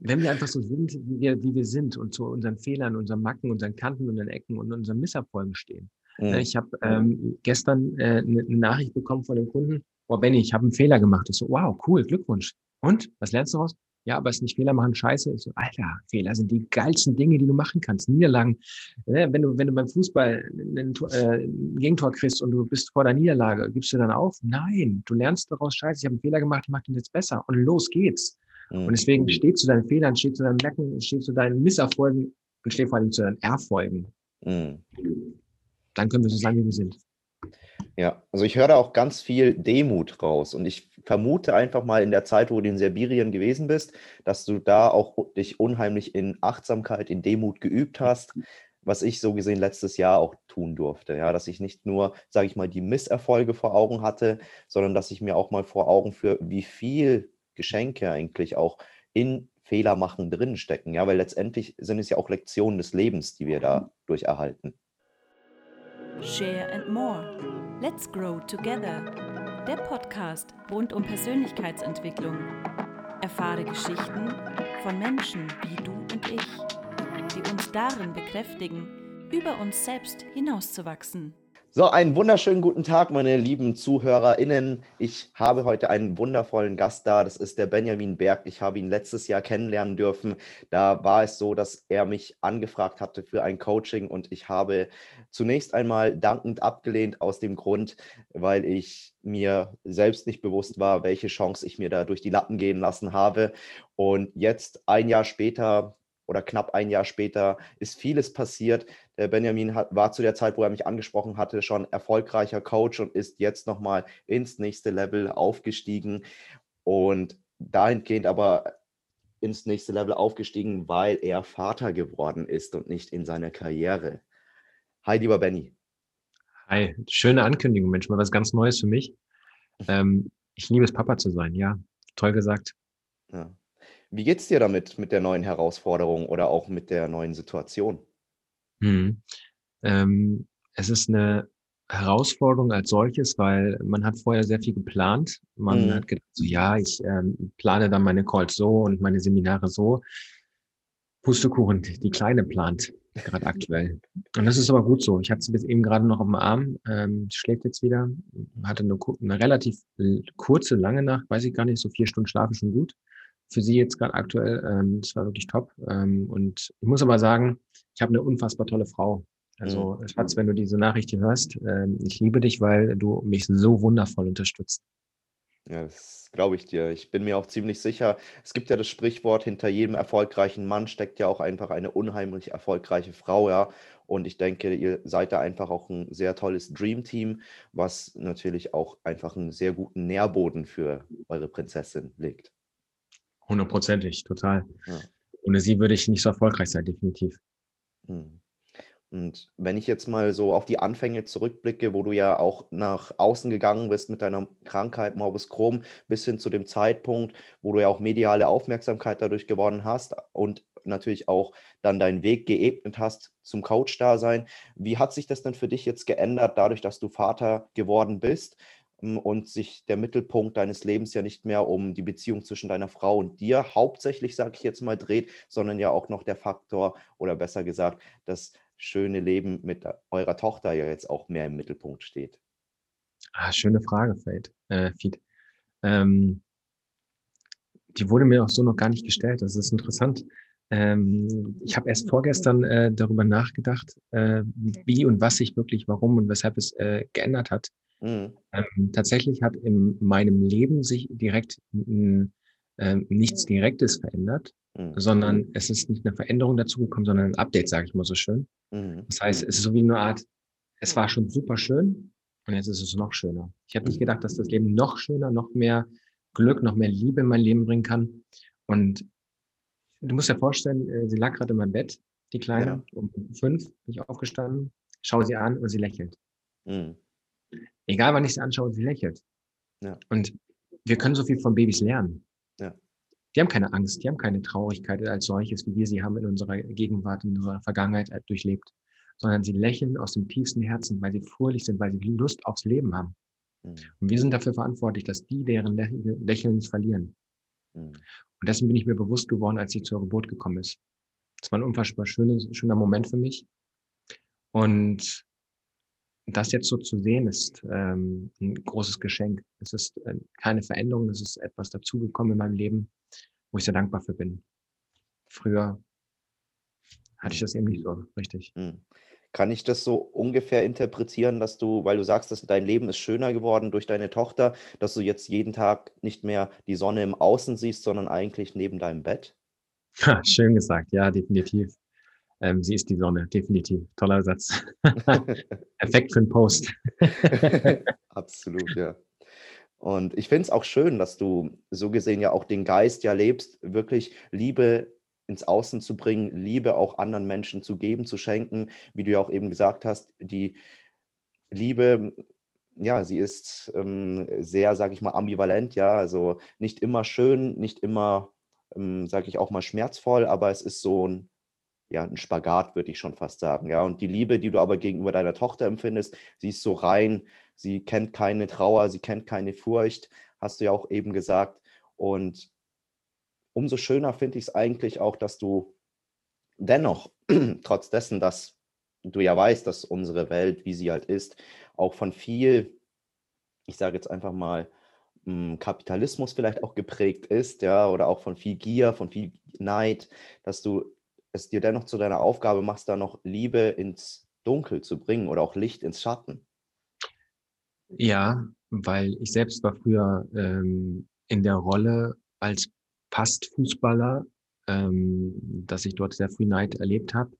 wenn wir einfach so sind, wie wir, wie wir sind und zu unseren Fehlern, unseren Macken, unseren Kanten, unseren Ecken und unseren Misserfolgen stehen. Mhm. Ich habe ähm, gestern äh, eine, eine Nachricht bekommen von dem Kunden, boah Benny, ich habe einen Fehler gemacht. Ich so, wow, cool, Glückwunsch. Und, was lernst du daraus? Ja, aber es ist nicht Fehler machen scheiße. Ich so, Alter, Fehler sind die geilsten Dinge, die du machen kannst. Niederlagen. Ne, wenn du, wenn du beim Fußball ein, äh, ein Gegentor kriegst und du bist vor der Niederlage, gibst du dann auf? Nein, du lernst daraus scheiße. Ich habe einen Fehler gemacht, ich mache den jetzt besser. Und los geht's. Mhm. Und deswegen steht zu deinen Fehlern, steht zu deinen Mecken, steht zu deinen Misserfolgen und steht vor allem zu deinen Erfolgen. Mhm. Dann können wir so sein, wie wir sind. Ja, also ich höre da auch ganz viel Demut raus und ich vermute einfach mal in der Zeit, wo du in Sibirien gewesen bist, dass du da auch dich unheimlich in Achtsamkeit, in Demut geübt hast, was ich so gesehen letztes Jahr auch tun durfte. Ja, dass ich nicht nur, sage ich mal, die Misserfolge vor Augen hatte, sondern dass ich mir auch mal vor Augen führe, wie viel Geschenke eigentlich auch in Fehler machen drinstecken. Ja, weil letztendlich sind es ja auch Lektionen des Lebens, die wir dadurch erhalten. Share and More. Let's Grow Together. Der Podcast rund um Persönlichkeitsentwicklung. Erfahre Geschichten von Menschen wie du und ich, die uns darin bekräftigen, über uns selbst hinauszuwachsen. So, einen wunderschönen guten Tag, meine lieben ZuhörerInnen. Ich habe heute einen wundervollen Gast da. Das ist der Benjamin Berg. Ich habe ihn letztes Jahr kennenlernen dürfen. Da war es so, dass er mich angefragt hatte für ein Coaching und ich habe zunächst einmal dankend abgelehnt aus dem Grund, weil ich mir selbst nicht bewusst war, welche Chance ich mir da durch die Lappen gehen lassen habe. Und jetzt, ein Jahr später, oder knapp ein Jahr später ist vieles passiert. Der Benjamin hat, war zu der Zeit, wo er mich angesprochen hatte, schon erfolgreicher Coach und ist jetzt nochmal ins nächste Level aufgestiegen und dahingehend aber ins nächste Level aufgestiegen, weil er Vater geworden ist und nicht in seiner Karriere. Hi, lieber Benny. Hi, schöne Ankündigung, Mensch, mal was ganz Neues für mich. Ähm, ich liebe es, Papa zu sein, ja, toll gesagt. Ja. Wie geht's dir damit mit der neuen Herausforderung oder auch mit der neuen Situation? Mhm. Ähm, es ist eine Herausforderung als solches, weil man hat vorher sehr viel geplant. Man mhm. hat gedacht, so, ja, ich ähm, plane dann meine Calls so und meine Seminare so. Pustekuchen, die Kleine plant gerade aktuell. Und das ist aber gut so. Ich hatte sie bis eben gerade noch dem Arm, ähm, schläft jetzt wieder, hatte eine, eine relativ kurze, lange Nacht, weiß ich gar nicht, so vier Stunden schlafen schon gut für sie jetzt gerade aktuell. Ähm, das war wirklich top. Ähm, und ich muss aber sagen, ich habe eine unfassbar tolle Frau. Also, mhm. Schatz, wenn du diese Nachricht hier hörst, ähm, ich liebe dich, weil du mich so wundervoll unterstützt. Ja, das glaube ich dir. Ich bin mir auch ziemlich sicher. Es gibt ja das Sprichwort, hinter jedem erfolgreichen Mann steckt ja auch einfach eine unheimlich erfolgreiche Frau, ja. Und ich denke, ihr seid da einfach auch ein sehr tolles Dream-Team, was natürlich auch einfach einen sehr guten Nährboden für eure Prinzessin legt. Hundertprozentig, total. Ja. Ohne sie würde ich nicht so erfolgreich sein, definitiv. Hm. Und wenn ich jetzt mal so auf die Anfänge zurückblicke, wo du ja auch nach außen gegangen bist mit deiner Krankheit Morbus Crohn, bis hin zu dem Zeitpunkt, wo du ja auch mediale Aufmerksamkeit dadurch gewonnen hast und natürlich auch dann deinen Weg geebnet hast zum Coach-Dasein. Wie hat sich das denn für dich jetzt geändert, dadurch, dass du Vater geworden bist? Und sich der Mittelpunkt deines Lebens ja nicht mehr um die Beziehung zwischen deiner Frau und dir hauptsächlich, sage ich jetzt mal, dreht, sondern ja auch noch der Faktor oder besser gesagt, das schöne Leben mit eurer Tochter ja jetzt auch mehr im Mittelpunkt steht. Ah, schöne Frage, Fate, äh, Fied. Ähm, die wurde mir auch so noch gar nicht gestellt. Das ist interessant. Ähm, ich habe erst vorgestern äh, darüber nachgedacht, äh, wie und was sich wirklich, warum und weshalb es äh, geändert hat. Mhm. Ähm, tatsächlich hat in meinem Leben sich direkt äh, nichts Direktes verändert, mhm. sondern es ist nicht eine Veränderung dazugekommen, sondern ein Update, sage ich mal so schön. Mhm. Das heißt, es ist so wie eine Art, es war schon super schön und jetzt ist es noch schöner. Ich hätte nicht mhm. gedacht, dass das Leben noch schöner, noch mehr Glück, noch mehr Liebe in mein Leben bringen kann. Und du musst dir vorstellen, äh, sie lag gerade in meinem Bett, die Kleine, ja. um fünf bin ich aufgestanden, schaue sie an und sie lächelt. Mhm. Egal, wann ich sie anschaue, sie lächelt. Ja. Und wir können so viel von Babys lernen. Ja. Die haben keine Angst, die haben keine Traurigkeit als solches, wie wir sie haben in unserer Gegenwart, in unserer Vergangenheit durchlebt, sondern sie lächeln aus dem tiefsten Herzen, weil sie fröhlich sind, weil sie Lust aufs Leben haben. Mhm. Und wir sind dafür verantwortlich, dass die deren Lächeln nicht verlieren. Mhm. Und dessen bin ich mir bewusst geworden, als sie zur Geburt gekommen ist. Das war ein unfassbar schönes, schöner Moment für mich. Und das jetzt so zu sehen, ist ähm, ein großes Geschenk. Es ist äh, keine Veränderung, es ist etwas dazugekommen in meinem Leben, wo ich sehr dankbar für bin. Früher hatte ich das eben nicht so richtig. Mhm. Kann ich das so ungefähr interpretieren, dass du, weil du sagst, dass dein Leben ist schöner geworden durch deine Tochter, dass du jetzt jeden Tag nicht mehr die Sonne im Außen siehst, sondern eigentlich neben deinem Bett? Ha, schön gesagt, ja, definitiv. Ähm, sie ist die Sonne, definitiv. Toller Satz. Perfekt für einen Post. Absolut, ja. Und ich finde es auch schön, dass du so gesehen ja auch den Geist ja lebst, wirklich Liebe ins Außen zu bringen, Liebe auch anderen Menschen zu geben, zu schenken, wie du ja auch eben gesagt hast, die Liebe, ja, sie ist ähm, sehr, sage ich mal, ambivalent, ja, also nicht immer schön, nicht immer, ähm, sage ich auch mal, schmerzvoll, aber es ist so ein, ja, ein Spagat, würde ich schon fast sagen, ja, und die Liebe, die du aber gegenüber deiner Tochter empfindest, sie ist so rein, sie kennt keine Trauer, sie kennt keine Furcht, hast du ja auch eben gesagt, und umso schöner finde ich es eigentlich auch, dass du dennoch, trotz dessen, dass du ja weißt, dass unsere Welt, wie sie halt ist, auch von viel, ich sage jetzt einfach mal, hm, Kapitalismus vielleicht auch geprägt ist, ja, oder auch von viel Gier, von viel Neid, dass du es dir dennoch zu deiner Aufgabe machst, da noch Liebe ins Dunkel zu bringen oder auch Licht ins Schatten. Ja, weil ich selbst war früher ähm, in der Rolle als Past-Fußballer, ähm, dass ich dort sehr früh Neid erlebt habe.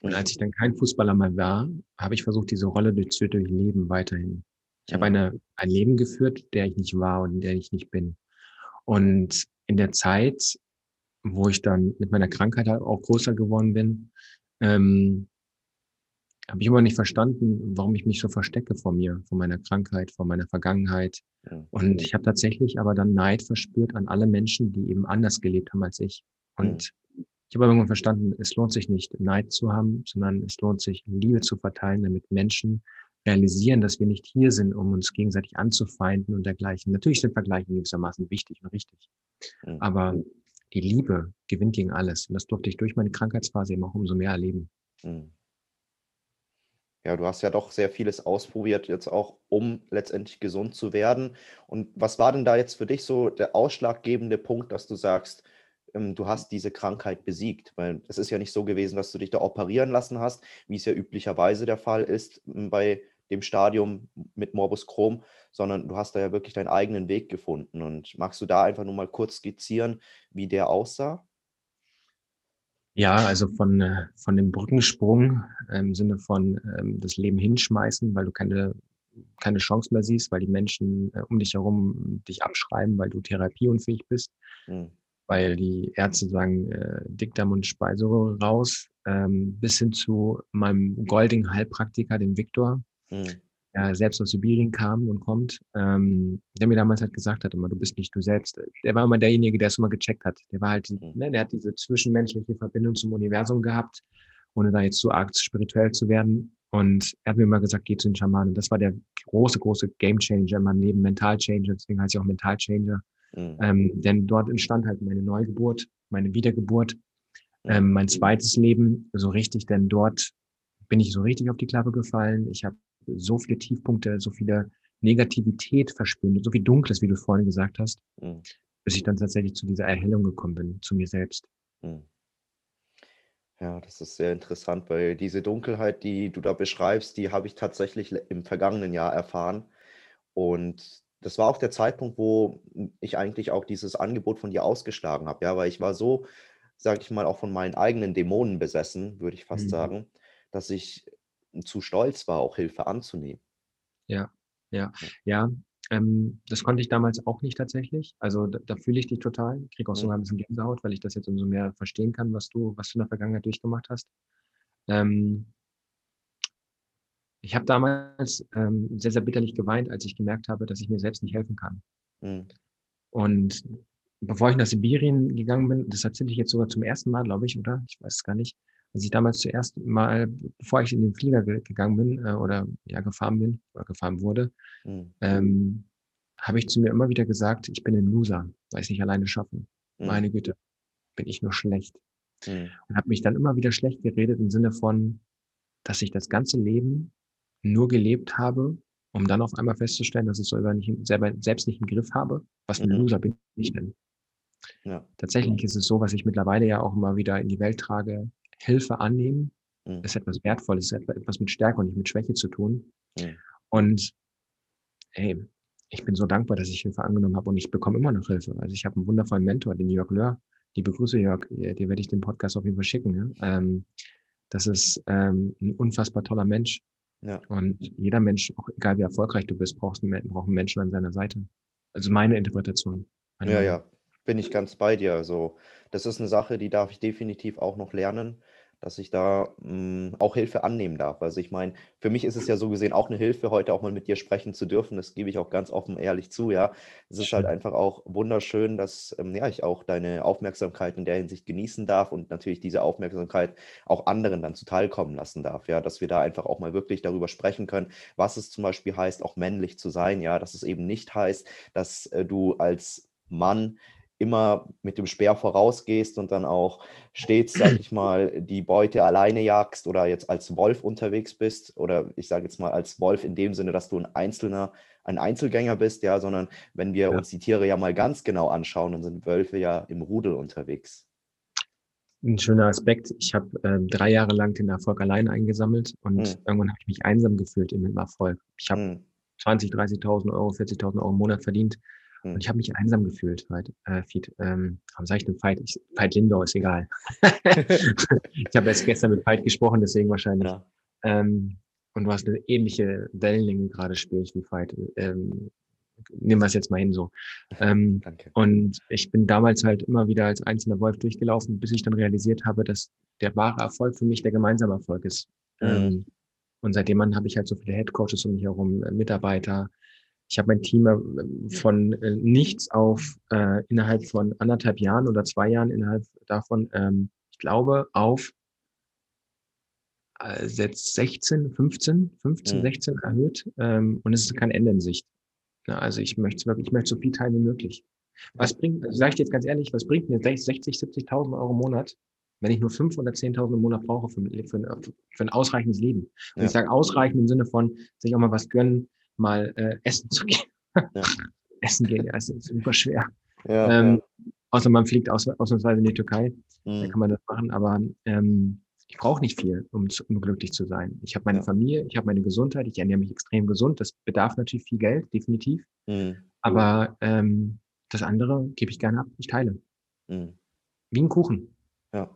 Und als ich dann kein Fußballer mehr war, habe ich versucht, diese Rolle zu durchleben weiterhin. Ich habe eine, ein Leben geführt, der ich nicht war und der ich nicht bin. Und in der Zeit, wo ich dann mit meiner Krankheit halt auch größer geworden bin, ähm, habe ich immer nicht verstanden, warum ich mich so verstecke vor mir, vor meiner Krankheit, vor meiner Vergangenheit. Und ich habe tatsächlich aber dann Neid verspürt an alle Menschen, die eben anders gelebt haben als ich. Und ich habe irgendwann verstanden, es lohnt sich nicht, Neid zu haben, sondern es lohnt sich, Liebe zu verteilen, damit Menschen realisieren, dass wir nicht hier sind, um uns gegenseitig anzufeinden und dergleichen. Natürlich sind Vergleiche gewissermaßen wichtig und richtig. Aber die Liebe gewinnt gegen alles. Und das durfte ich durch meine Krankheitsphase eben auch umso mehr erleben. Mhm. Ja, du hast ja doch sehr vieles ausprobiert, jetzt auch, um letztendlich gesund zu werden. Und was war denn da jetzt für dich so der ausschlaggebende Punkt, dass du sagst, ähm, du hast diese Krankheit besiegt? Weil es ist ja nicht so gewesen, dass du dich da operieren lassen hast, wie es ja üblicherweise der Fall ist hm, bei dem Stadium mit Morbus Crohn, sondern du hast da ja wirklich deinen eigenen Weg gefunden. Und magst du da einfach nur mal kurz skizzieren, wie der aussah? Ja, also von, äh, von dem Brückensprung im Sinne von ähm, das Leben hinschmeißen, weil du keine, keine Chance mehr siehst, weil die Menschen äh, um dich herum dich abschreiben, weil du therapieunfähig bist, mhm. weil die Ärzte sagen, äh, Dickdarm und Speiseröhre raus, ähm, bis hin zu meinem goldigen Heilpraktiker, dem Viktor, mhm ja, selbst aus Sibirien kam und kommt, ähm, der mir damals halt gesagt hat, immer, du bist nicht du selbst. Der war immer derjenige, der es immer gecheckt hat. Der war halt, mhm. ne, der hat diese zwischenmenschliche Verbindung zum Universum gehabt, ohne da jetzt zu arg spirituell zu werden. Und er hat mir immer gesagt, geh zu den Schamanen. Das war der große, große Game Changer in meinem Leben, Mental Changer, deswegen heißt ich auch Mental Changer. Mhm. Ähm, denn dort entstand halt meine Neugeburt, meine Wiedergeburt, mhm. ähm, mein zweites Leben, so richtig, denn dort bin ich so richtig auf die Klappe gefallen. Ich habe so viele Tiefpunkte, so viele Negativität verspüren, so viel Dunkles, wie du vorhin gesagt hast, mhm. bis ich dann tatsächlich zu dieser Erhellung gekommen bin, zu mir selbst. Mhm. Ja, das ist sehr interessant, weil diese Dunkelheit, die du da beschreibst, die habe ich tatsächlich im vergangenen Jahr erfahren. Und das war auch der Zeitpunkt, wo ich eigentlich auch dieses Angebot von dir ausgeschlagen habe. Ja, weil ich war so, sage ich mal, auch von meinen eigenen Dämonen besessen, würde ich fast mhm. sagen, dass ich zu stolz war, auch Hilfe anzunehmen. Ja, ja, ja. Ähm, das konnte ich damals auch nicht tatsächlich. Also da, da fühle ich dich total. Ich kriege auch mhm. sogar ein bisschen Gänsehaut, weil ich das jetzt umso mehr verstehen kann, was du, was du in der Vergangenheit durchgemacht hast. Ähm, ich habe damals ähm, sehr, sehr bitterlich geweint, als ich gemerkt habe, dass ich mir selbst nicht helfen kann. Mhm. Und bevor ich nach Sibirien gegangen bin, das erzähle ich jetzt sogar zum ersten Mal, glaube ich, oder? Ich weiß es gar nicht als ich damals zuerst mal, bevor ich in den Flieger ge gegangen bin äh, oder ja gefahren bin oder gefahren wurde, mhm. ähm, habe ich zu mir immer wieder gesagt, ich bin ein Loser, weil ich es nicht alleine schaffe. Mhm. Meine Güte, bin ich nur schlecht. Mhm. Und habe mich dann immer wieder schlecht geredet im Sinne von, dass ich das ganze Leben nur gelebt habe, um dann auf einmal festzustellen, dass ich es selber nicht, selber, selbst nicht im Griff habe. Was ein Mhm. Loser bin ich denn? Ja. Tatsächlich ist es so, was ich mittlerweile ja auch immer wieder in die Welt trage, Hilfe annehmen Mhm. ist etwas Wertvolles, ist etwas mit Stärke und nicht mit Schwäche zu tun. Mhm. Und hey, ich bin so dankbar, dass ich Hilfe angenommen habe und ich bekomme immer noch Hilfe. Also ich habe einen wundervollen Mentor, den Jörg Löhr. Liebe Grüße, Jörg, dir werde ich den Podcast auf jeden Fall schicken. Ja? Ähm, das ist ähm, ein unfassbar toller Mensch. Ja. Und jeder Mensch, auch egal wie erfolgreich du bist, brauchst einen, braucht einen Menschen an seiner Seite. Also meine Interpretation. Meine Ja, Meinung. ja, bin ich ganz bei dir. Also, das ist eine Sache, die darf ich definitiv auch noch lernen, dass ich da mh, auch Hilfe annehmen darf. Also, ich meine, für mich ist es ja so gesehen auch eine Hilfe, heute auch mal mit dir sprechen zu dürfen. Das gebe ich auch ganz offen ehrlich zu, ja. Es ist halt einfach auch wunderschön, dass ähm, ja, ich auch deine Aufmerksamkeit in der Hinsicht genießen darf und natürlich diese Aufmerksamkeit auch anderen dann zuteilkommen lassen darf, ja, dass wir da einfach auch mal wirklich darüber sprechen können, was es zum Beispiel heißt, auch männlich zu sein, ja, dass es eben nicht heißt, dass äh, du als Mann immer mit dem Speer vorausgehst und dann auch stets, sag ich mal, die Beute alleine jagst oder jetzt als Wolf unterwegs bist oder ich sage jetzt mal als Wolf in dem Sinne, dass du ein Einzelner, ein Einzelgänger bist, ja, sondern wenn wir Ja. uns die Tiere ja mal ganz genau anschauen, dann sind Wölfe ja im Rudel unterwegs. Ein schöner Aspekt. Ich habe ähm, drei Jahre lang den Erfolg alleine eingesammelt und Mhm. irgendwann habe ich mich einsam gefühlt im Erfolg. Ich habe Hm, 20, 30.000 Euro, 40.000 Euro im Monat verdient hm. Und ich habe mich einsam gefühlt. Halt, äh, Fied, ähm, warum sage ich denn Veit? Ich, Veit Lindau ist egal. ich habe erst gestern mit Veit gesprochen, deswegen wahrscheinlich. Ja. Ähm, und du hast eine ähnliche Wellenlänge gerade spürst wie Veit. Ähm, nehmen wir es jetzt mal hin so. Ähm, Danke. und ich bin damals halt immer wieder als einzelner Wolf durchgelaufen, bis ich dann realisiert habe, dass der wahre Erfolg für mich der gemeinsame Erfolg ist. Mhm. Ähm, und seitdem an habe ich halt so viele Headcoaches um mich herum, äh, Mitarbeiter. Ich habe mein Team äh, von äh, nichts auf äh, innerhalb von anderthalb Jahren oder zwei Jahren innerhalb davon, ähm, ich glaube, auf äh, jetzt 16, 15, 15, Mhm. 16 erhöht. Ähm, und es ist kein Ende in Sicht. Ja, also ich möchte wirklich, ich möchte so viel teilen wie möglich. Was bringt, sage ich dir jetzt ganz ehrlich, was bringt mir 60, 70.000 Euro im Monat, wenn ich nur 5 oder 10.000 im Monat brauche für, ein- für, für ein ausreichendes Leben? Und Ja. ich sage ausreichend im Sinne von, sich auch mal was gönnen, mal äh, essen zu gehen. Ja. essen gehen, ja, ist, ist super schwer. Ja, Ähm, außer man fliegt aus, ausnahmsweise in die Türkei, ja. da kann man das machen, aber ähm, ich brauche nicht viel, um, um glücklich zu sein. Ich habe meine Ja. Familie, ich habe meine Gesundheit, ich ernähre mich extrem gesund. Das bedarf natürlich viel Geld, definitiv. hm, Aber ähm, das andere gebe ich gerne ab. Ich teile. hm. Wie ein Kuchen. Ja.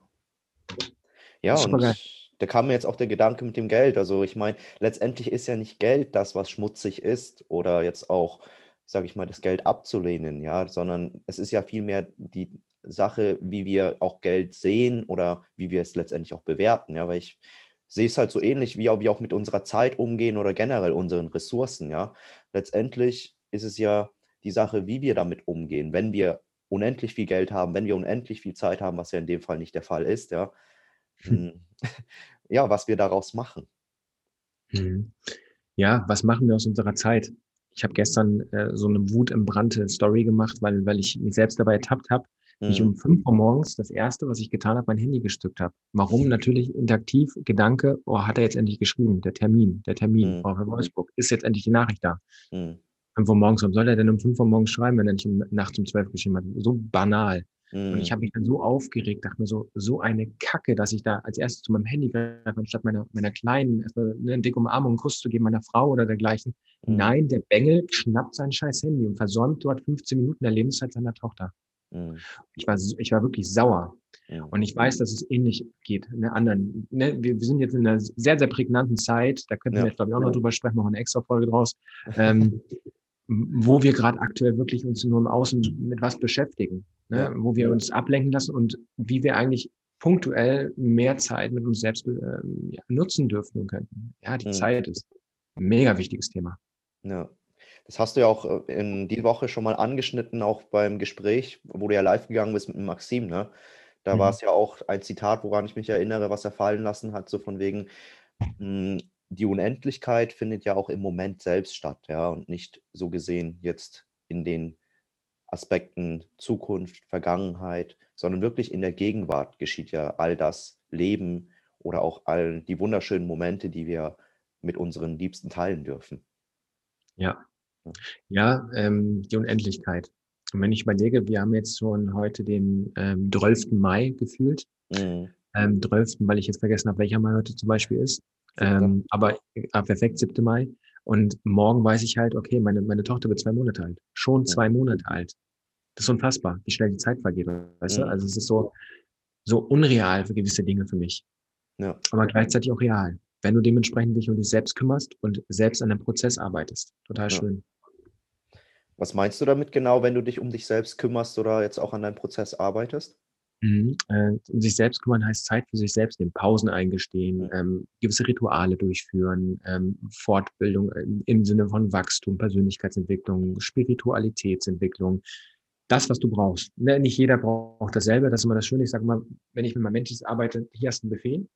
Ja, super geil. Da kam mir jetzt auch der Gedanke mit dem Geld. Also ich meine, letztendlich ist ja nicht Geld das, was schmutzig ist oder jetzt auch, sage ich mal, das Geld abzulehnen, ja, sondern es ist ja vielmehr die Sache, wie wir auch Geld sehen oder wie wir es letztendlich auch bewerten, ja, weil ich sehe es halt so ähnlich, wie wie auch mit unserer Zeit umgehen oder generell unseren Ressourcen, ja. Letztendlich ist es ja die Sache, wie wir damit umgehen, wenn wir unendlich viel Geld haben, wenn wir unendlich viel Zeit haben, was ja in dem Fall nicht der Fall ist, ja. Hm. Mm, Ja, was wir daraus machen. Mhm. Ja, was machen wir aus unserer Zeit? Ich habe gestern äh, so eine Wut im Brannte Story gemacht, weil, weil ich mich selbst dabei ertappt habe, wie ich um 5 Uhr morgens das erste, was ich getan habe, mein Handy gestückt habe. Warum? Natürlich interaktiv, Gedanke, oh, hat er jetzt endlich geschrieben, der Termin, der Termin, Mhm. oh, Herr Wolfsburg, ist jetzt endlich die Nachricht da. mm, 5 Uhr morgens, warum soll er denn um 5 Uhr morgens schreiben, wenn er nicht um, nachts um 12 geschrieben hat? So banal. Und ich mm, habe mich dann so aufgeregt, dachte mir so, so eine Kacke, dass ich da als erstes zu meinem Handy greife, anstatt meiner, meiner kleinen, erstmal eine dicke Umarmung, einen Kuss zu geben, meiner Frau oder dergleichen. mm, Nein, der Bengel schnappt sein scheiß Handy und versäumt dort 15 Minuten der Lebenszeit seiner Tochter. mm, Ich war, ich war wirklich sauer. mm, Und ich weiß, dass es ähnlich geht. Ne, anderen, ne, wir, wir sind jetzt in einer sehr, sehr prägnanten Zeit. Da könnten Ja. wir jetzt, glaube ich, auch noch drüber sprechen, machen eine extra Folge draus. Ähm, wo wir gerade aktuell wirklich uns nur im Außen mit was beschäftigen. Ne? Wo wir uns ablenken lassen und wie wir eigentlich punktuell mehr Zeit mit uns selbst ja, nutzen dürfen und könnten. Ja, die Mhm. Zeit ist ein mega wichtiges Thema. Ja. Das hast du ja auch äh, in die Woche schon mal angeschnitten, auch beim Gespräch, wo du ja live gegangen bist mit Maxim, ne? Da Mhm. war es ja auch ein Zitat, woran ich mich erinnere, was er fallen lassen hat, so von wegen, mh, die Unendlichkeit findet ja auch im Moment selbst statt, ja, und nicht so gesehen jetzt in den Aspekten Zukunft, Vergangenheit, sondern wirklich in der Gegenwart geschieht ja all das Leben oder auch all die wunderschönen Momente, die wir mit unseren Liebsten teilen dürfen. Ja, ja, ähm, die Unendlichkeit. Und wenn ich überlege, wir haben jetzt schon heute den ähm, 12. Mai gefühlt. Mhm. Ähm, 12., weil ich jetzt vergessen habe, welcher Mai heute zum Beispiel ist. Ähm, aber ah, perfekt, 7. Mai. Und morgen weiß ich halt, okay, meine, meine Tochter wird zwei Monate alt. Schon zwei Monate alt. Das ist unfassbar, wie schnell die Zeit vergeht. Weißt ja. du? Also es ist so, so unreal für gewisse Dinge für mich. Ja. Aber gleichzeitig auch real. Wenn du dementsprechend dich um dich selbst kümmerst und selbst an dem Prozess arbeitest. Total ja. schön. Was meinst du damit genau, wenn du dich um dich selbst kümmerst oder jetzt auch an deinem Prozess arbeitest? Mhm. Äh, sich selbst kümmern heißt Zeit für sich selbst nehmen, Pausen eingestehen, ähm, gewisse Rituale durchführen, ähm, Fortbildung im, im Sinne von Wachstum, Persönlichkeitsentwicklung, Spiritualitätsentwicklung. Das, was du brauchst. Ne, nicht jeder braucht dasselbe. Das ist immer das Schöne. Ich sage mal, wenn ich mit meinen Menschen arbeite, hier hast du ein Buffet.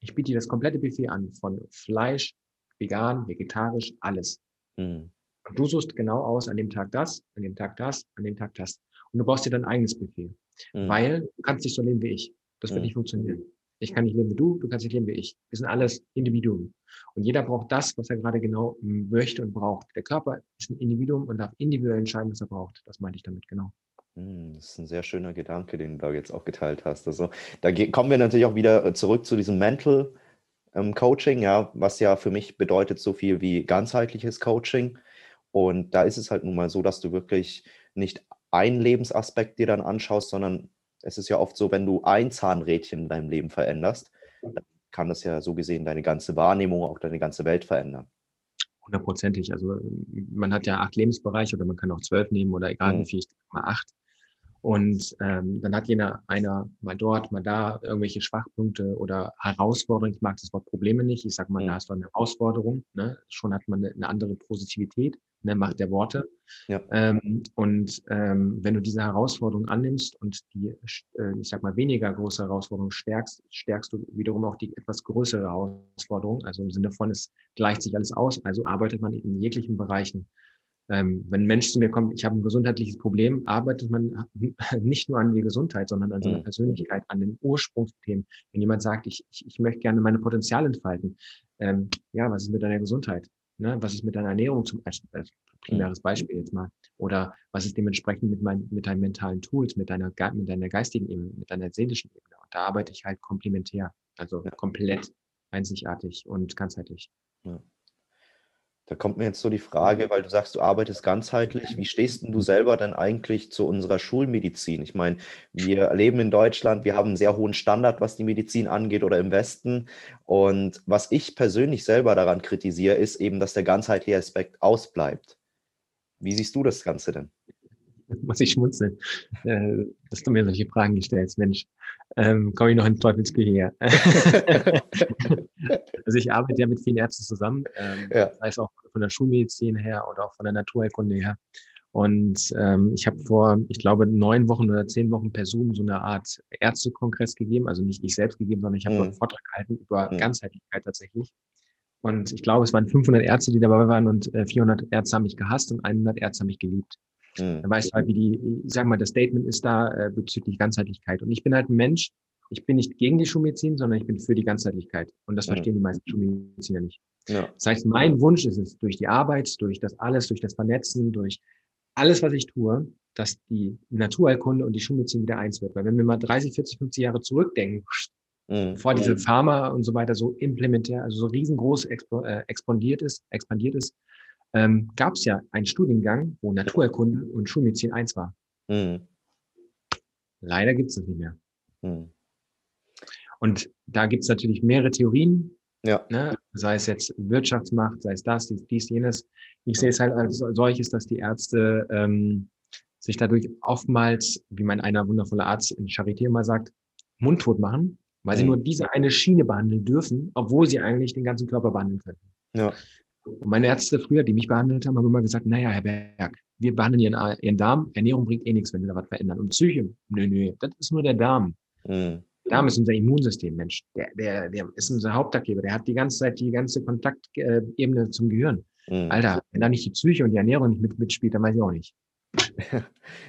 Ich biete dir das komplette Buffet an, von Fleisch, vegan, vegetarisch, alles. Mhm. Und du suchst genau aus, an dem Tag das, an dem Tag das, an dem Tag das. Und du brauchst dir dein eigenes Buffet. Mhm. Weil du kannst nicht so leben wie ich. Das wird mhm. nicht funktionieren. Ich kann nicht leben wie du, du kannst nicht leben wie ich. Wir sind alles Individuen. Und jeder braucht das, was er gerade genau möchte und braucht. Der Körper ist ein Individuum und darf individuell entscheiden, was er braucht. Das meinte ich damit genau. Hm, das ist ein sehr schöner Gedanke, den du da jetzt auch geteilt hast. Also da kommen wir natürlich auch wieder äh, zurück zu diesem Mental ähm, Coaching, ja, was ja für mich bedeutet so viel wie ganzheitliches Coaching. Und da ist es halt nun mal so, dass du wirklich nicht einen Lebensaspekt dir dann anschaust, sondern es ist ja oft so, wenn du ein Zahnrädchen in deinem Leben veränderst, dann kann das ja so gesehen deine ganze Wahrnehmung, auch deine ganze Welt verändern. Hundertprozentig. Also man hat ja acht Lebensbereiche oder man kann auch zwölf nehmen oder egal mhm. wie viel, ich mal acht. Und ähm, dann hat jener einer mal dort, mal da irgendwelche Schwachpunkte oder Herausforderungen. Ich mag das Wort Probleme nicht. Ich sage mal, mhm. da hast du eine Herausforderung. Ne? Schon hat man eine andere Positivität ne, Macht der Worte. Ja. Ähm, und ähm, wenn du diese Herausforderung annimmst und die, äh, ich sag mal, weniger große Herausforderung stärkst, stärkst du wiederum auch die etwas größere Herausforderung. Also im Sinne von, es gleicht sich alles aus. Also arbeitet man in jeglichen Bereichen. Ähm, wenn ein Mensch zu mir kommt, ich habe ein gesundheitliches Problem, arbeitet man nicht nur an die Gesundheit, sondern an seiner mhm. Persönlichkeit, an den Ursprungsthemen. Wenn jemand sagt, ich, ich, ich möchte gerne meine Potenziale entfalten, ähm, ja, was ist mit deiner Gesundheit? Ne? Was ist mit deiner Ernährung zum als, als primäres Beispiel jetzt mal? Oder was ist dementsprechend mit, mein, mit deinen mentalen Tools, mit deiner, mit deiner geistigen Ebene, mit deiner seelischen Ebene? Und da arbeite ich halt komplementär, also komplett einzigartig und ganzheitlich. Ja. Da kommt mir jetzt so die Frage, weil du sagst, du arbeitest ganzheitlich. Wie stehst denn du selber denn eigentlich zu unserer Schulmedizin? Ich meine, wir leben in Deutschland, wir haben einen sehr hohen Standard, was die Medizin angeht oder im Westen. Und was ich persönlich selber daran kritisiere, ist eben, dass der ganzheitliche Aspekt ausbleibt. Wie siehst du das Ganze denn? Muss ich schmunzeln, äh, dass du mir solche Fragen gestellst, Mensch ähm, komme ich noch in Teufelsküche her. also ich arbeite ja mit vielen Ärzten zusammen, ähm, ja. sei es auch von der Schulmedizin her oder auch von der Naturheilkunde her. Und ähm, ich habe vor, ich glaube, neun Wochen oder zehn Wochen per Zoom so eine Art Ärztekongress gegeben, also nicht ich selbst gegeben, sondern ich habe mhm. einen Vortrag gehalten über mhm. Ganzheitlichkeit tatsächlich. Und ich glaube, es waren 500 Ärzte, die dabei waren und äh, 400 Ärzte haben mich gehasst und 100 Ärzte haben mich geliebt. Mhm. Dann weißt du halt, wie die, ich sag mal, das Statement ist da äh, bezüglich Ganzheitlichkeit. Und ich bin halt ein Mensch, ich bin nicht gegen die Schulmedizin, sondern ich bin für die Ganzheitlichkeit. Und das mhm. verstehen die meisten Schulmediziner nicht. Ja. Das heißt, mein Wunsch ist es, durch die Arbeit, durch das alles, durch das Vernetzen, durch alles, was ich tue, dass die Naturheilkunde und die Schulmedizin wieder eins wird. Weil wenn wir mal 30, 40, 50 Jahre zurückdenken, mhm. vor diese Pharma und so weiter so implementär, also so riesengroß expo, äh, expandiert ist, expandiert ist, ähm, gab es ja einen Studiengang, wo Naturerkunde und Schulmedizin eins war. Mhm. Leider gibt es das nicht mehr. Mhm. Und da gibt es natürlich mehrere Theorien, ja. Ne? sei es jetzt Wirtschaftsmacht, sei es das, dies, dies jenes. Ich sehe es halt als solches, dass die Ärzte ähm, sich dadurch oftmals, wie mein einer wundervolle Arzt in Charité immer sagt, mundtot machen, weil mhm. sie nur diese eine Schiene behandeln dürfen, obwohl sie eigentlich den ganzen Körper behandeln könnten. Ja. Und meine Ärzte früher, die mich behandelt haben, haben immer gesagt, naja, Herr Berg, wir behandeln Ihren, Ihren Darm, Ernährung bringt eh nichts, wenn wir da was verändern. Und Psyche, nö, nö, das ist nur der Darm. Mhm. Der Darm ist unser Immunsystem, Mensch. Der, der, der ist unser Hauptakgeber. Der hat die ganze Zeit die ganze Kontaktebene zum Gehirn. Mhm. Alter, wenn da nicht die Psyche und die Ernährung nicht mit, mitspielt, dann weiß ich auch nicht.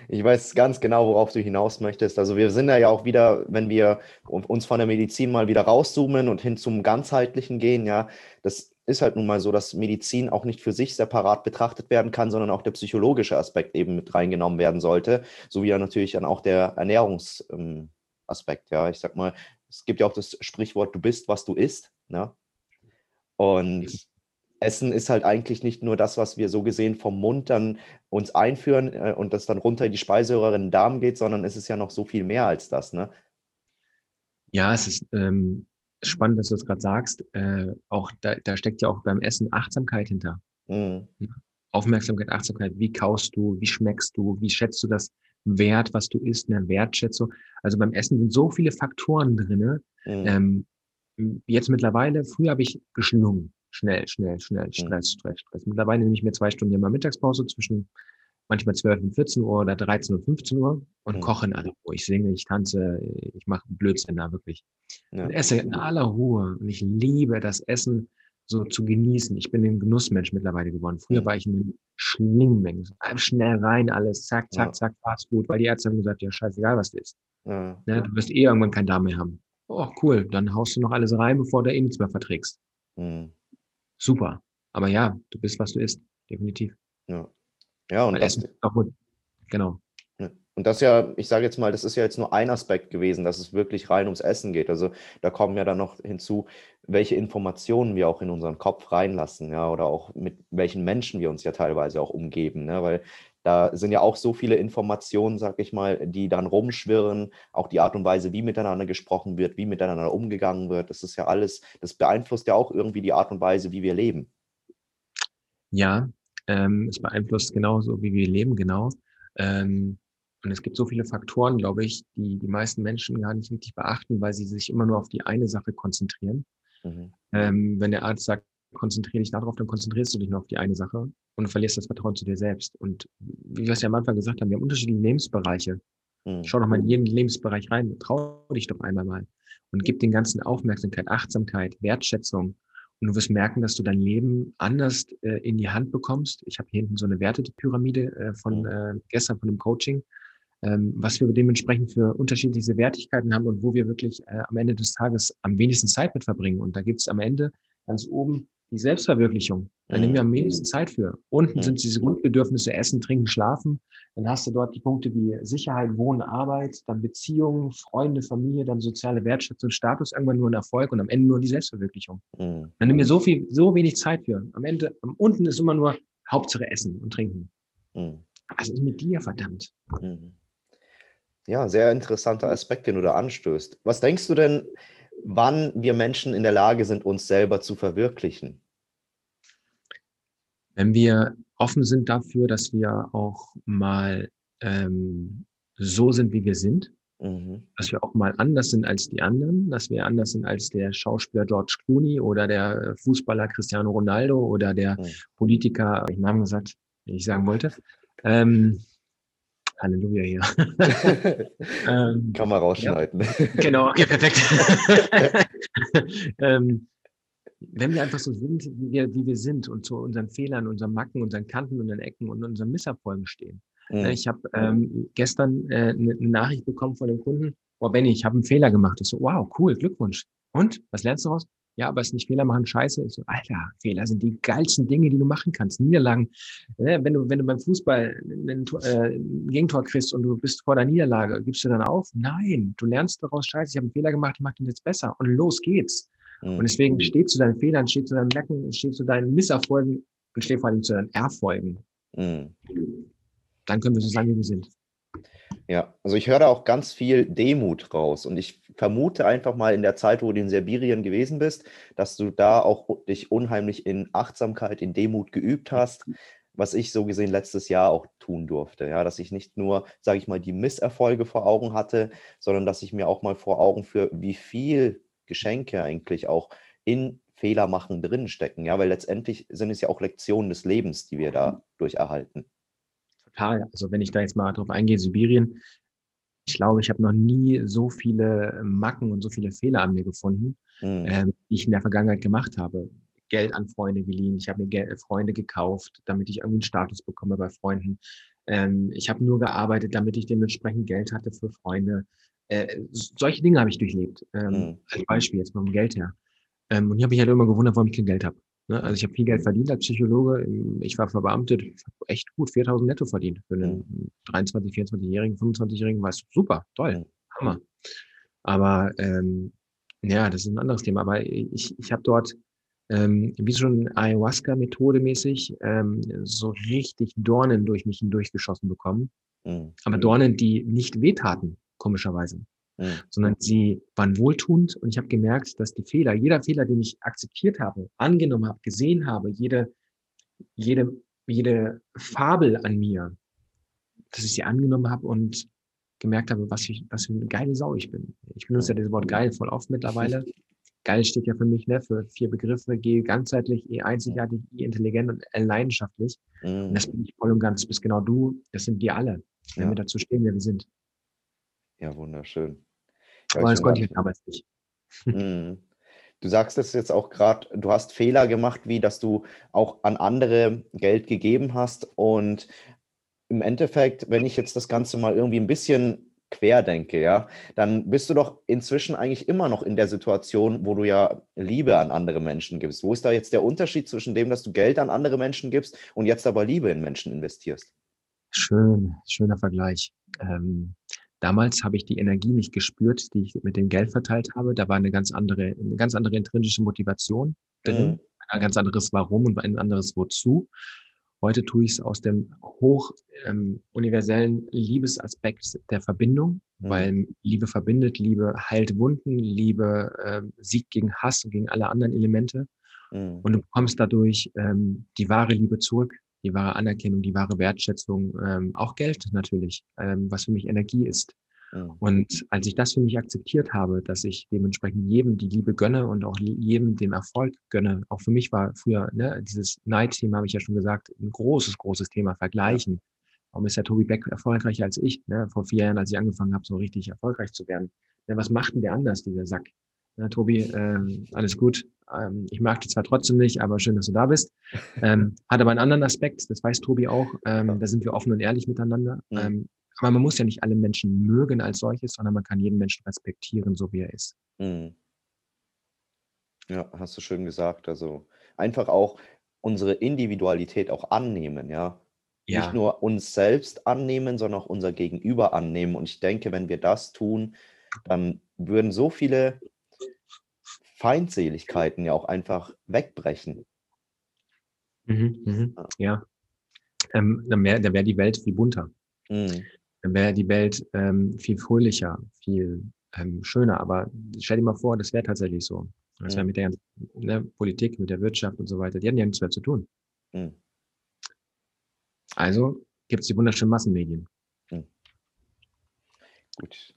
Ich weiß ganz genau, worauf du hinaus möchtest. Also wir sind ja auch wieder, wenn wir uns von der Medizin mal wieder rauszoomen und hin zum ganzheitlichen gehen, ja, das ist halt nun mal so, dass Medizin auch nicht für sich separat betrachtet werden kann, sondern auch der psychologische Aspekt eben mit reingenommen werden sollte, so wie ja natürlich dann auch der Ernährungsaspekt. Ja, ich sag mal, es gibt ja auch das Sprichwort, du bist, was du isst. Ne? Und Essen ist halt eigentlich nicht nur das, was wir so gesehen vom Mund dann uns einführen äh, und das dann runter in die Speiseröhre in den Darm geht, sondern es ist ja noch so viel mehr als das, ne? Ja, es ist ähm, spannend, dass du das gerade sagst. Äh, auch da, da steckt ja auch beim Essen Achtsamkeit hinter. Mhm. Aufmerksamkeit, Achtsamkeit. Wie kaust du? Wie schmeckst du? Wie schätzt du das Wert, was du isst? Eine Wertschätzung. Also beim Essen sind so viele Faktoren drinne. Mhm. Ähm, jetzt mittlerweile, früher habe ich geschlungen schnell, schnell, schnell, mhm. Stress, Stress, Stress. Mittlerweile nehme ich mir zwei Stunden immer Mittagspause zwischen manchmal 12 und 14 Uhr oder 13 und 15 Uhr und mhm. koche in aller Ruhe. Ich singe, ich tanze, ich mache Blödsinn da wirklich. Ja. Und esse in aller Ruhe. Und ich liebe das Essen so zu genießen. Ich bin ein Genussmensch mittlerweile geworden. Früher mhm. war ich ein Schlingmengen. Schnell rein alles, zack, zack, ja. zack, Fast Food, weil die Ärzte haben gesagt, ja, scheißegal, was du isst. Ja. ja. du wirst eh irgendwann kein Darm mehr haben. Oh, cool, dann haust du noch alles rein, bevor du eh nichts mehr verträgst. Mhm super. Aber ja, du bist, was du isst, definitiv. Ja, ja und das, auch gut. Genau. Und das ja, ich sage jetzt mal, das ist ja jetzt nur ein Aspekt gewesen, dass es wirklich rein ums Essen geht. Also da kommen ja dann noch hinzu, welche Informationen wir auch in unseren Kopf reinlassen, ja, oder auch mit welchen Menschen wir uns ja teilweise auch umgeben, ne? weil da sind ja auch so viele Informationen, sag ich mal, die dann rumschwirren, auch die Art und Weise, wie miteinander gesprochen wird, wie miteinander umgegangen wird. Das ist ja alles, das beeinflusst ja auch irgendwie die Art und Weise, wie wir leben. Ja, ähm, es beeinflusst genauso, wie wir leben, genau. Ähm, und es gibt so viele Faktoren, glaube ich, die die meisten Menschen gar nicht richtig beachten, weil sie sich immer nur auf die eine Sache konzentrieren. Mhm. Ähm, wenn der Arzt sagt, konzentriere dich darauf, dann konzentrierst du dich nur auf die eine Sache und verlierst das Vertrauen zu dir selbst. Und wie wir es ja am Anfang gesagt haben, wir haben unterschiedliche Lebensbereiche. Mhm. Schau doch mal in jeden Lebensbereich rein, trau dich doch einmal mal und gib den ganzen Aufmerksamkeit, Achtsamkeit, Wertschätzung. Und du wirst merken, dass du dein Leben anders äh, in die Hand bekommst. Ich habe hier hinten so eine Wertepyramide äh, von mhm. äh, gestern von dem Coaching, ähm, was wir dementsprechend für unterschiedliche Wertigkeiten haben und wo wir wirklich äh, am Ende des Tages am wenigsten Zeit mit verbringen. Und da gibt es am Ende ganz oben die Selbstverwirklichung. Da nehmen wir am wenigsten Zeit für. Unten sind diese Grundbedürfnisse Essen, Trinken, Schlafen. Dann hast du dort die Punkte wie Sicherheit, Wohnen, Arbeit, dann Beziehungen, Freunde, Familie, dann soziale Wertschätzung, Status, irgendwann nur ein Erfolg und am Ende nur die Selbstverwirklichung. Mhm. Dann nehmen wir so viel, so wenig Zeit für. Am Ende, am unten ist immer nur Hauptsache Essen und Trinken. Mhm. Was ist mit dir, verdammt? Mhm. Ja, sehr interessanter Aspekt, den du da anstößt. Was denkst du denn, wann wir Menschen in der Lage sind, uns selber zu verwirklichen? Wenn wir offen sind dafür, dass wir auch mal ähm, so sind, wie wir sind, mhm. dass wir auch mal anders sind als die anderen, dass wir anders sind als der Schauspieler George Clooney oder der Fußballer Cristiano Ronaldo oder der mhm. Politiker, ich Namen gesagt, den ich sagen wollte. Ähm, Halleluja hier. ähm, Kann man rausschneiden. Ja, genau, okay, perfekt. ähm, wenn wir einfach so sind, wie wir, wie wir sind und zu unseren Fehlern, unseren Macken, unseren Kanten, unseren Ecken und unseren Misserfolgen stehen. Mhm. Ich habe ähm, gestern äh, eine, eine Nachricht bekommen von dem Kunden, oh Benny, ich habe einen Fehler gemacht. Ich so, wow, cool, Glückwunsch. Und, was lernst du daraus? Ja, aber es ist nicht Fehler machen scheiße. Ich so, Alter, Fehler sind die geilsten Dinge, die du machen kannst. Niederlagen. Ne, wenn du, wenn du beim Fußball ein, äh, ein Gegentor kriegst und du bist vor der Niederlage, gibst du dann auf? Nein, du lernst daraus scheiße. Ich habe einen Fehler gemacht, ich mache den jetzt besser. Und los geht's. Mhm. Und deswegen steht zu deinen Fehlern, steht zu deinen Merken, steht zu deinen Misserfolgen und steht vor allem zu deinen Erfolgen. Mhm. Dann können wir so sein, wie wir sind. Ja, also ich höre da auch ganz viel Demut raus und ich vermute einfach mal in der Zeit, wo du in Sibirien gewesen bist, dass du da auch dich unheimlich in Achtsamkeit, in Demut geübt hast, was ich so gesehen letztes Jahr auch tun durfte. Ja, dass ich nicht nur, sage ich mal, die Misserfolge vor Augen hatte, sondern dass ich mir auch mal vor Augen führe, wie viel Geschenke eigentlich auch in Fehler machen drinstecken. Ja, weil letztendlich sind es ja auch Lektionen des Lebens, die wir dadurch erhalten total. Also wenn ich da jetzt mal drauf eingehe, Sibirien, ich glaube, ich habe noch nie so viele Macken und so viele Fehler an mir gefunden, mhm. äh, die ich in der Vergangenheit gemacht habe. Geld an Freunde geliehen, ich habe mir Geld, Freunde gekauft, damit ich irgendwie einen Status bekomme bei Freunden. Ähm, ich habe nur gearbeitet, damit ich dementsprechend Geld hatte für Freunde. Äh, solche Dinge habe ich durchlebt. Ähm, mhm. Als Beispiel jetzt mal vom Geld her. Ähm, und ich habe mich halt immer gewundert, warum ich kein Geld habe. Ne? Also ich habe viel Geld verdient als Psychologe. Ich war verbeamtet, ich habe echt gut 4.000 netto verdient. Für einen mhm. 23, 24-Jährigen, 25-Jährigen war es super, toll, mhm. Hammer. Aber ähm, ja, das ist ein anderes Thema. Aber ich, ich habe dort ähm, wie so ein Ayahuasca-Methode mäßig, ähm, so richtig Dornen durch mich hindurchgeschossen bekommen. Mhm. Aber Dornen, die nicht wehtaten, komischerweise, mhm. sondern sie waren wohltuend und ich habe gemerkt, dass die Fehler, jeder Fehler, den ich akzeptiert habe, angenommen habe, gesehen habe, jede, jede, jede Fabel an mir, dass ich sie angenommen habe und gemerkt habe, was, ich, was für eine geile Sau ich bin. Ich benutze ja das Wort geil voll oft mittlerweile. Geil steht ja für mich ne, für vier Begriffe, G ganzheitlich, E einzigartig, I intelligent und L leidenschaftlich. Mhm. Und das bin ich voll und ganz, bist genau du, das sind wir alle, wenn ja. wir dazu stehen, wer wir sind. Ja, wunderschön. Aber das konnte ich halt damals nicht. Mhm. Du sagst es jetzt auch gerade, du hast Fehler gemacht, wie dass du auch an andere Geld gegeben hast. Und im Endeffekt, wenn ich jetzt das Ganze mal irgendwie ein bisschen querdenke, ja, dann bist du doch inzwischen eigentlich immer noch in der Situation, wo du ja Liebe an andere Menschen gibst. Wo ist da jetzt der Unterschied zwischen dem, dass du Geld an andere Menschen gibst und jetzt aber Liebe in Menschen investierst? Schön, schöner Vergleich. Ähm, damals habe ich die Energie nicht gespürt, die ich mit dem Geld verteilt habe. Da war eine ganz andere, eine ganz andere intrinsische Motivation drin, mhm. ein ganz anderes Warum und ein anderes Wozu. Heute tue ich es aus dem hoch ähm, universellen Liebesaspekt der Verbindung, mhm. weil Liebe verbindet, Liebe heilt Wunden, Liebe äh, siegt gegen Hass und gegen alle anderen Elemente. Mhm. Und du bekommst dadurch ähm, die wahre Liebe zurück, die wahre Anerkennung, die wahre Wertschätzung, ähm, auch Geld natürlich, ähm, was für mich Energie ist. Und als ich das für mich akzeptiert habe, dass ich dementsprechend jedem die Liebe gönne und auch jedem den Erfolg gönne, auch für mich war früher, ne, dieses Neid-Thema habe ich ja schon gesagt, ein großes, großes Thema, Vergleichen. Warum ist der Tobi Beck erfolgreicher als ich? Ne? Vor vier Jahren, als ich angefangen habe, so richtig erfolgreich zu werden. Ne, was macht denn der anders, dieser Sack? Ja, Tobi, äh, alles gut. Ähm, ich mag dich zwar trotzdem nicht, aber schön, dass du da bist. Ähm, hat aber einen anderen Aspekt, das weiß Tobi auch. Ähm, da sind wir offen und ehrlich miteinander. Mhm. Aber man muss ja nicht alle Menschen mögen als solches, sondern man kann jeden Menschen respektieren, so wie er ist. Mhm. Ja, hast du schön gesagt. Also einfach auch unsere Individualität auch annehmen, ja. ja. Nicht nur uns selbst annehmen, sondern auch unser Gegenüber annehmen. Und ich denke, wenn wir das tun, dann würden so viele Feindseligkeiten ja auch einfach wegbrechen. Mhm, mhm, ja. Ähm, dann wäre wär die Welt viel bunter. Mhm dann wäre die Welt ähm, viel fröhlicher, viel ähm, schöner. Aber stell dir mal vor, das wäre tatsächlich so. Das wäre mhm. mit der ne, Politik, mit der Wirtschaft und so weiter. Die hätten ja nichts mehr zu tun. Mhm. Also gibt es die wunderschönen Massenmedien. Gut.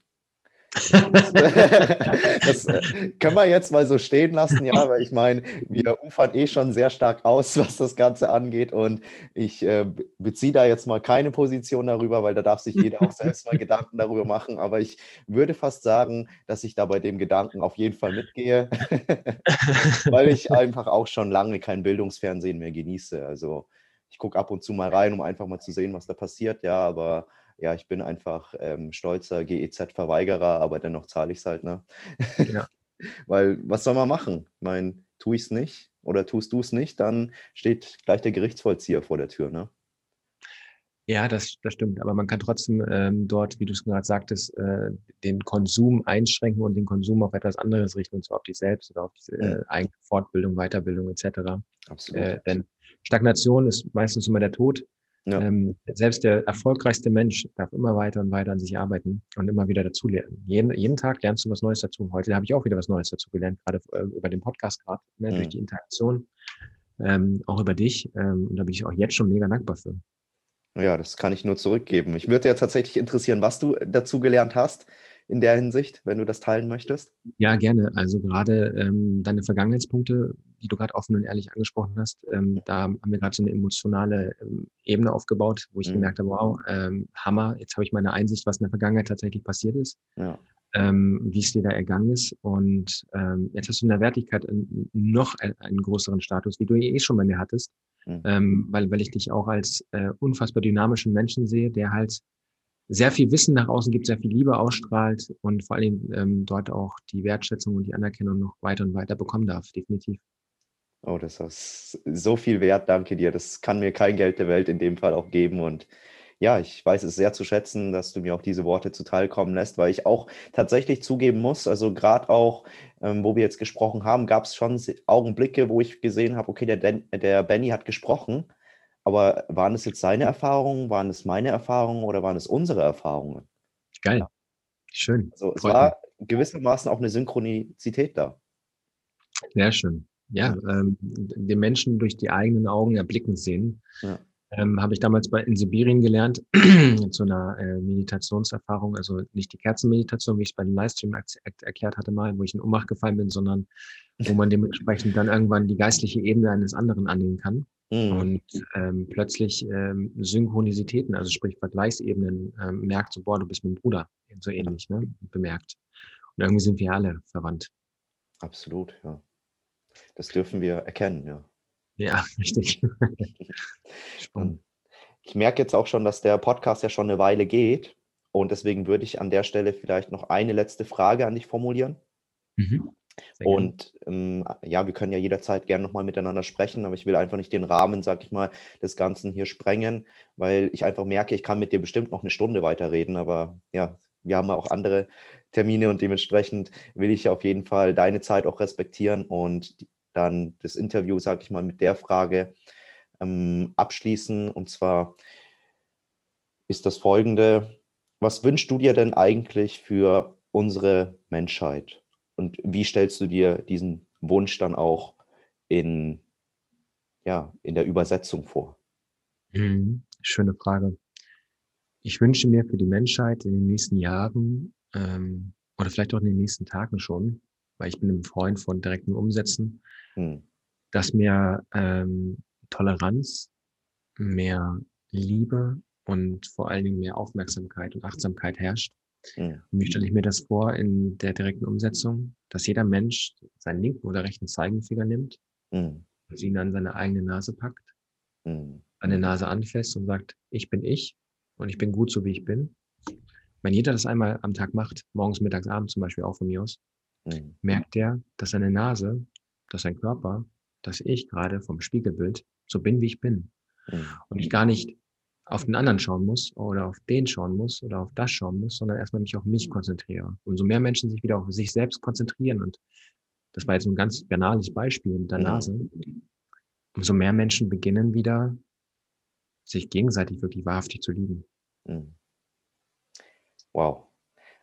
das äh, können wir jetzt mal so stehen lassen, ja, weil ich meine, wir ufern eh schon sehr stark aus, was das Ganze angeht und ich äh, beziehe da jetzt mal keine Position darüber, weil da darf sich jeder auch selbst mal Gedanken darüber machen, aber ich würde fast sagen, dass ich da bei dem Gedanken auf jeden Fall mitgehe, weil ich einfach auch schon lange kein Bildungsfernsehen mehr genieße. Also ich gucke ab und zu mal rein, um einfach mal zu sehen, was da passiert, ja, aber ja, ich bin einfach ähm, stolzer GEZ-Verweigerer, aber dennoch zahle ich es halt, ne? Ja. Weil, was soll man machen? Ich meine, tue ich es nicht oder tust du es nicht, dann steht gleich der Gerichtsvollzieher vor der Tür, ne? Ja, das, das stimmt. Aber man kann trotzdem ähm, dort, wie du es gerade sagtest, äh, den Konsum einschränken und den Konsum auf etwas anderes richten, und zwar auf dich selbst oder auf die äh, eigene Fortbildung, Weiterbildung etc. Absolut. Äh, denn Stagnation ist meistens immer der Tod. Ja. Ähm, selbst der erfolgreichste Mensch darf immer weiter und weiter an sich arbeiten und immer wieder dazu lernen. Jeden, jeden Tag lernst du was Neues dazu. Heute habe ich auch wieder was Neues dazu gelernt, gerade äh, über den Podcast gerade, ne, mhm. durch die Interaktion, ähm, auch über dich. Ähm, und da bin ich auch jetzt schon mega dankbar für. Ja, das kann ich nur zurückgeben. Ich würde ja tatsächlich interessieren, was du dazu gelernt hast in der Hinsicht, wenn du das teilen möchtest? Ja, gerne. Also gerade ähm, deine Vergangenheitspunkte, die du gerade offen und ehrlich angesprochen hast, ähm, da haben wir gerade so eine emotionale ähm, Ebene aufgebaut, wo ich mhm. gemerkt habe, wow, ähm, Hammer, jetzt habe ich meine Einsicht, was in der Vergangenheit tatsächlich passiert ist. Ja. Ähm, wie es dir da ergangen ist. Und ähm, jetzt hast du in der Wertigkeit noch einen, größeren Status, wie du eh schon bei mir hattest. mhm. weil, weil ich dich auch als äh, unfassbar dynamischen Menschen sehe, der halt sehr viel Wissen nach außen gibt, sehr viel Liebe ausstrahlt und vor allem ähm, dort auch die Wertschätzung und die Anerkennung noch weiter und weiter bekommen darf, definitiv. Oh, das ist so viel wert, danke dir. Das kann mir kein Geld der Welt in dem Fall auch geben und ja, ich weiß es sehr zu schätzen, dass du mir auch diese Worte zuteilkommen lässt, weil ich auch tatsächlich zugeben muss, also gerade auch, ähm, wo wir jetzt gesprochen haben, gab es schon Augenblicke, wo ich gesehen habe, okay, der, der Benny hat gesprochen, aber waren es jetzt seine Erfahrungen, waren es meine Erfahrungen oder waren es unsere Erfahrungen? Geil, schön. Also es Freut war mich. gewissermaßen auch eine Synchronizität da. Sehr schön. Ja, ähm, den Menschen durch die eigenen Augen erblicken sehen. Ja ähm, habe ich damals bei, in Sibirien gelernt, zu einer äh, Meditationserfahrung, also nicht die Kerzenmeditation, wie ich es bei dem Livestream er erklärt hatte mal, wo ich in Ohnmacht gefallen bin, sondern wo man dementsprechend dann irgendwann die geistliche Ebene eines anderen annehmen kann. Mhm. Und ähm, plötzlich ähm, Synchronizitäten, also sprich Vergleichsebenen, ähm, merkt so, boah, du bist mein Bruder, so ähnlich, ne? bemerkt. Und irgendwie sind wir alle verwandt. Absolut, ja. Das dürfen wir erkennen, ja. Ja, richtig. Spannend. Ich merke jetzt auch schon, dass der Podcast ja schon eine Weile geht. Und deswegen würde ich an der Stelle vielleicht noch eine letzte Frage an dich formulieren. Mhm. Und ähm, ja, wir können ja jederzeit gerne nochmal miteinander sprechen, aber ich will einfach nicht den Rahmen, sag ich mal, des Ganzen hier sprengen, weil ich einfach merke, ich kann mit dir bestimmt noch eine Stunde weiterreden, aber ja, wir haben ja auch andere Termine und dementsprechend will ich auf jeden Fall deine Zeit auch respektieren und dann das Interview, sage ich mal, mit der Frage ähm, abschließen. Und zwar ist das folgende, was wünschst du dir denn eigentlich für unsere Menschheit? Und wie stellst du dir diesen Wunsch dann auch in, ja, in der Übersetzung vor? Mhm. Schöne Frage. Ich wünsche mir für die Menschheit in den nächsten Jahren ähm, oder vielleicht auch in den nächsten Tagen schon, weil ich bin ein Freund von direkten Umsätzen, hm. dass mehr ähm, Toleranz, mehr Liebe und vor allen Dingen mehr Aufmerksamkeit und Achtsamkeit herrscht. Und wie stelle ich mir das vor in der direkten Umsetzung, dass jeder Mensch seinen linken oder rechten Zeigenfinger nimmt hm. und ihn an seine eigene Nase packt, hm. seine Nase anfasst und sagt, ich bin ich und ich bin gut so, wie ich bin. Wenn jeder das einmal am Tag macht, morgens, mittags, abends zum Beispiel auch von mir aus, mhm. merkt er, dass seine Nase, dass sein Körper, dass ich gerade vom Spiegelbild so bin, wie ich bin. Mhm. Und ich gar nicht auf den anderen schauen muss oder auf den schauen muss oder auf das schauen muss, sondern erstmal mich auf mich konzentriere. Umso mehr Menschen sich wieder auf sich selbst konzentrieren und das war jetzt ein ganz banales Beispiel mit der mhm. Nase, umso mehr Menschen beginnen wieder, sich gegenseitig wirklich wahrhaftig zu lieben. Mhm. Wow.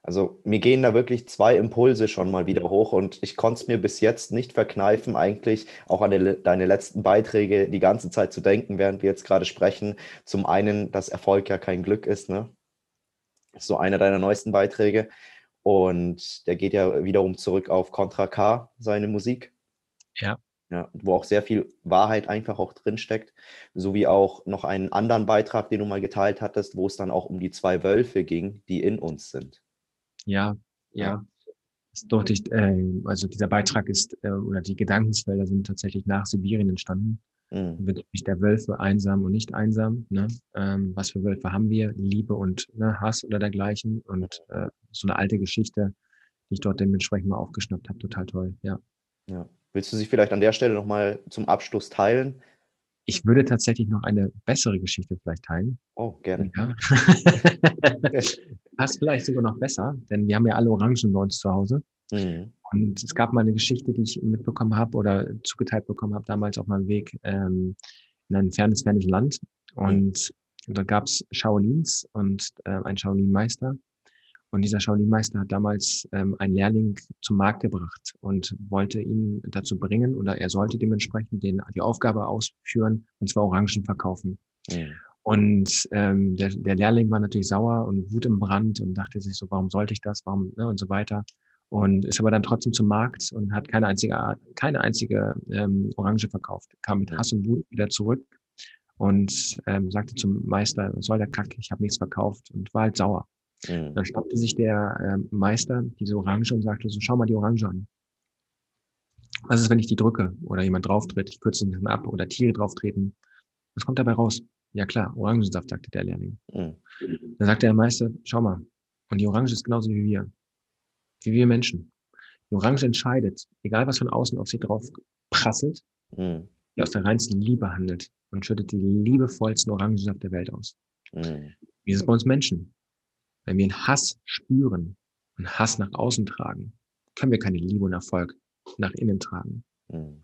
Also mir gehen da wirklich zwei Impulse schon mal wieder hoch und ich konnte es mir bis jetzt nicht verkneifen, eigentlich auch an de, deine letzten Beiträge die ganze Zeit zu denken, während wir jetzt gerade sprechen. Zum einen, dass Erfolg ja kein Glück ist, ne? So einer deiner neuesten Beiträge. Und der geht ja wiederum zurück auf Contra K, seine Musik. Ja. Ja, wo auch sehr viel Wahrheit einfach auch drinsteckt, sowie auch noch einen anderen Beitrag, den du mal geteilt hattest, wo es dann auch um die zwei Wölfe ging, die in uns sind. Ja, ja. Ist deutlich, äh, also dieser Beitrag ist, äh, oder die Gedankensfelder sind tatsächlich nach Sibirien entstanden. Mhm. Bezüglich der Wölfe einsam und nicht einsam. Ne? Ähm, was für Wölfe haben wir? Liebe und ne, Hass oder dergleichen. Und äh, so eine alte Geschichte, die ich dort dementsprechend mal aufgeschnappt habe. Total toll, ja. Ja. Willst du sie vielleicht an der Stelle nochmal zum Abschluss teilen? Ich würde tatsächlich noch eine bessere Geschichte vielleicht teilen. Oh, gerne. Ja. Passt vielleicht sogar noch besser, denn wir haben ja alle Orangen bei uns zu Hause. Mhm. Und es gab mal eine Geschichte, die ich mitbekommen habe oder zugeteilt bekommen habe, damals auf meinem Weg ähm, in ein fernes, fernes Land. Und mhm. da gab es Shaolins und äh, ein Shaolin-Meister. Und dieser Shaolin-Meister hat damals ähm, einen Lehrling zum Markt gebracht und wollte ihn dazu bringen oder er sollte dementsprechend den, die Aufgabe ausführen, und zwar Orangen verkaufen. Mhm. Und ähm, der, der Lehrling war natürlich sauer und Wut im Brand und dachte sich so, warum sollte ich das, warum ne, und so weiter. Und ist aber dann trotzdem zum Markt und hat keine einzige, keine einzige ähm, Orange verkauft. Kam mit Hass und Wut wieder zurück und ähm, sagte zum Meister, was soll der Kack, ich habe nichts verkauft und war halt sauer. Mhm. Dann schnappte sich der äh, Meister diese Orange und sagte so, schau mal die Orange an. Was ist, wenn ich die drücke oder jemand drauftritt? Ich kürze den ab oder Tiere drauftreten. Was kommt dabei raus? Ja klar, Orangensaft, sagte der Lehrling. Mhm. Dann sagte der Meister, schau mal, und die Orange ist genauso wie wir. Wie wir Menschen. Die Orange entscheidet, egal was von außen auf sie drauf prasselt, mhm. die aus der reinsten Liebe handelt und schüttet die liebevollsten Orangensaft der Welt aus. Mhm. Wie ist es bei uns Menschen? Wenn wir einen Hass spüren und Hass nach außen tragen, können wir keine Liebe und Erfolg nach innen tragen. Mhm.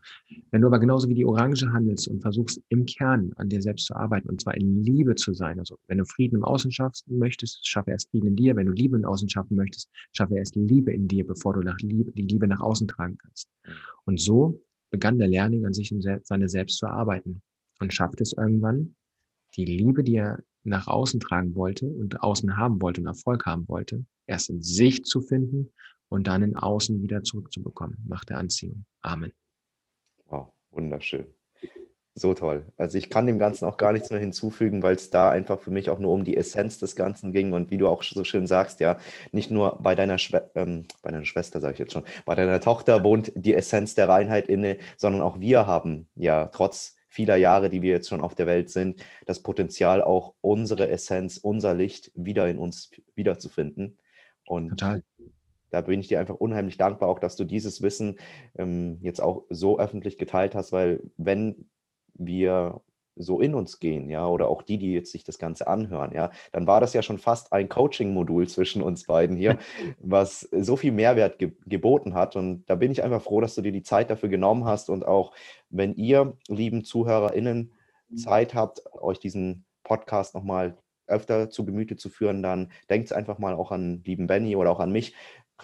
Wenn du aber genauso wie die Orange handelst und versuchst im Kern an dir selbst zu arbeiten und zwar in Liebe zu sein, also wenn du Frieden im Außen schaffen möchtest, schaffe erst Frieden in dir. Wenn du Liebe im Außen schaffen möchtest, schaffe erst Liebe in dir, bevor du nach Liebe, die Liebe nach außen tragen kannst. Mhm. Und so begann der Lehrling an sich und seine Selbst zu arbeiten und schaffte es irgendwann, die Liebe, die er nach außen tragen wollte und außen haben wollte und Erfolg haben wollte, erst in sich zu finden und dann in außen wieder zurückzubekommen. Macht der Anziehung. Amen. Wow, wunderschön. So toll. Also ich kann dem Ganzen auch gar nichts mehr hinzufügen, weil es da einfach für mich auch nur um die Essenz des Ganzen ging und wie du auch so schön sagst, ja, nicht nur bei deiner, Schwe ähm, bei deiner Schwester, sage ich jetzt schon, bei deiner Tochter wohnt die Essenz der Reinheit inne, sondern auch wir haben ja trotz vieler Jahre, die wir jetzt schon auf der Welt sind, das Potenzial auch unsere Essenz, unser Licht wieder in uns wiederzufinden. Und Total da bin ich dir einfach unheimlich dankbar, auch dass du dieses Wissen ähm, jetzt auch so öffentlich geteilt hast, weil wenn wir so in uns gehen, ja, oder auch die, die jetzt sich das Ganze anhören, ja, dann war das ja schon fast ein Coaching-Modul zwischen uns beiden hier, was so viel Mehrwert ge geboten hat. Und da bin ich einfach froh, dass du dir die Zeit dafür genommen hast. Und auch wenn ihr, lieben ZuhörerInnen, Zeit habt, euch diesen Podcast nochmal öfter zu Gemüte zu führen, dann denkt einfach mal auch an lieben Benny oder auch an mich.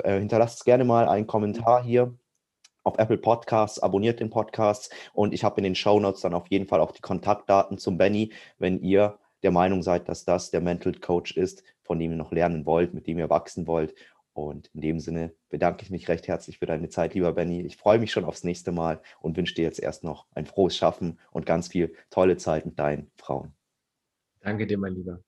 Äh, hinterlasst gerne mal einen Kommentar hier auf Apple Podcasts, abonniert den Podcast und ich habe in den Show Notes dann auf jeden Fall auch die Kontaktdaten zum Benny, wenn ihr der Meinung seid, dass das der Mental Coach ist, von dem ihr noch lernen wollt, mit dem ihr wachsen wollt. Und in dem Sinne bedanke ich mich recht herzlich für deine Zeit, lieber Benny. Ich freue mich schon aufs nächste Mal und wünsche dir jetzt erst noch ein frohes Schaffen und ganz viel tolle Zeit mit deinen Frauen. Danke dir, mein Lieber.